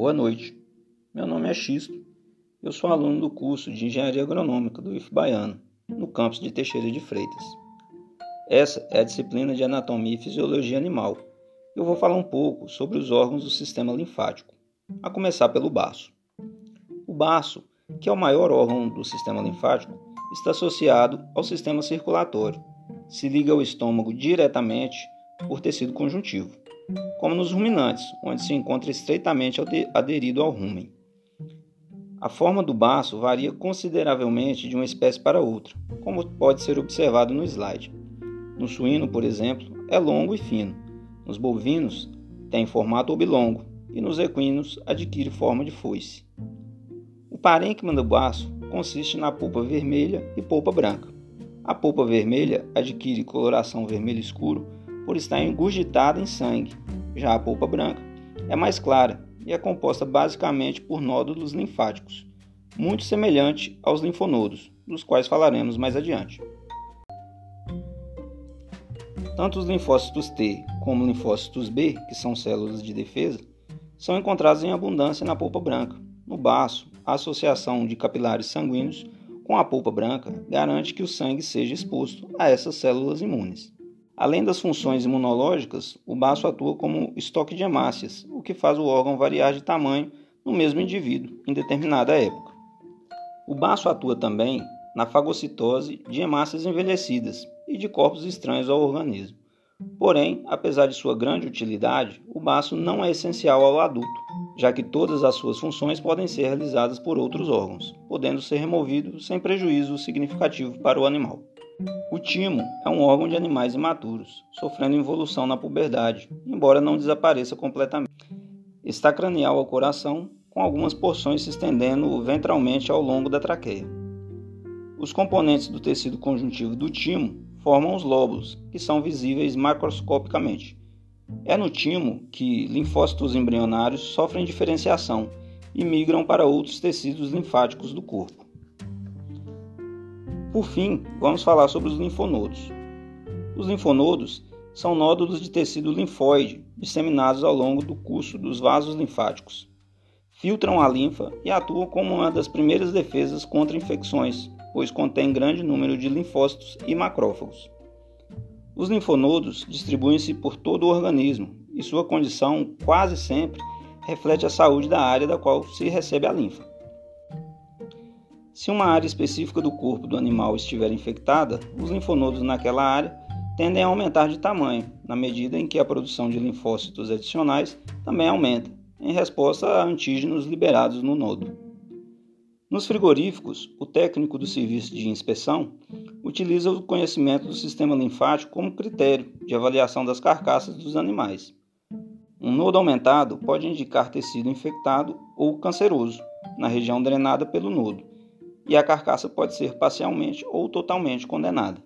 Boa noite. Meu nome é Xisto. Eu sou aluno do curso de Engenharia Agronômica do IF Baiano, no campus de Teixeira de Freitas. Essa é a disciplina de Anatomia e Fisiologia Animal. Eu vou falar um pouco sobre os órgãos do sistema linfático, a começar pelo baço. O baço, que é o maior órgão do sistema linfático, está associado ao sistema circulatório. Se liga ao estômago diretamente por tecido conjuntivo como nos ruminantes, onde se encontra estreitamente aderido ao rumen. A forma do baço varia consideravelmente de uma espécie para outra, como pode ser observado no slide. No suíno, por exemplo, é longo e fino. Nos bovinos, tem formato oblongo e nos equinos adquire forma de foice. O parênquima do baço consiste na polpa vermelha e polpa branca. A polpa vermelha adquire coloração vermelho escuro por estar engurgitada em sangue. Já a polpa branca é mais clara e é composta basicamente por nódulos linfáticos, muito semelhante aos linfonodos, dos quais falaremos mais adiante. Tanto os linfócitos T como linfócitos B, que são células de defesa, são encontrados em abundância na polpa branca. No baço, a associação de capilares sanguíneos com a polpa branca garante que o sangue seja exposto a essas células imunes. Além das funções imunológicas, o baço atua como estoque de hemácias, o que faz o órgão variar de tamanho no mesmo indivíduo em determinada época. O baço atua também na fagocitose de hemácias envelhecidas e de corpos estranhos ao organismo. Porém, apesar de sua grande utilidade, o baço não é essencial ao adulto, já que todas as suas funções podem ser realizadas por outros órgãos, podendo ser removido sem prejuízo significativo para o animal. O timo é um órgão de animais imaturos, sofrendo involução na puberdade, embora não desapareça completamente. Está cranial ao coração, com algumas porções se estendendo ventralmente ao longo da traqueia. Os componentes do tecido conjuntivo do timo formam os lóbulos, que são visíveis macroscopicamente. É no timo que linfócitos embrionários sofrem diferenciação e migram para outros tecidos linfáticos do corpo. Por fim, vamos falar sobre os linfonodos. Os linfonodos são nódulos de tecido linfóide disseminados ao longo do curso dos vasos linfáticos. Filtram a linfa e atuam como uma das primeiras defesas contra infecções, pois contém grande número de linfócitos e macrófagos. Os linfonodos distribuem-se por todo o organismo e sua condição quase sempre reflete a saúde da área da qual se recebe a linfa. Se uma área específica do corpo do animal estiver infectada, os linfonodos naquela área tendem a aumentar de tamanho, na medida em que a produção de linfócitos adicionais também aumenta, em resposta a antígenos liberados no nodo. Nos frigoríficos, o técnico do serviço de inspeção utiliza o conhecimento do sistema linfático como critério de avaliação das carcaças dos animais. Um nodo aumentado pode indicar tecido infectado ou canceroso na região drenada pelo nodo, e a carcaça pode ser parcialmente ou totalmente condenada.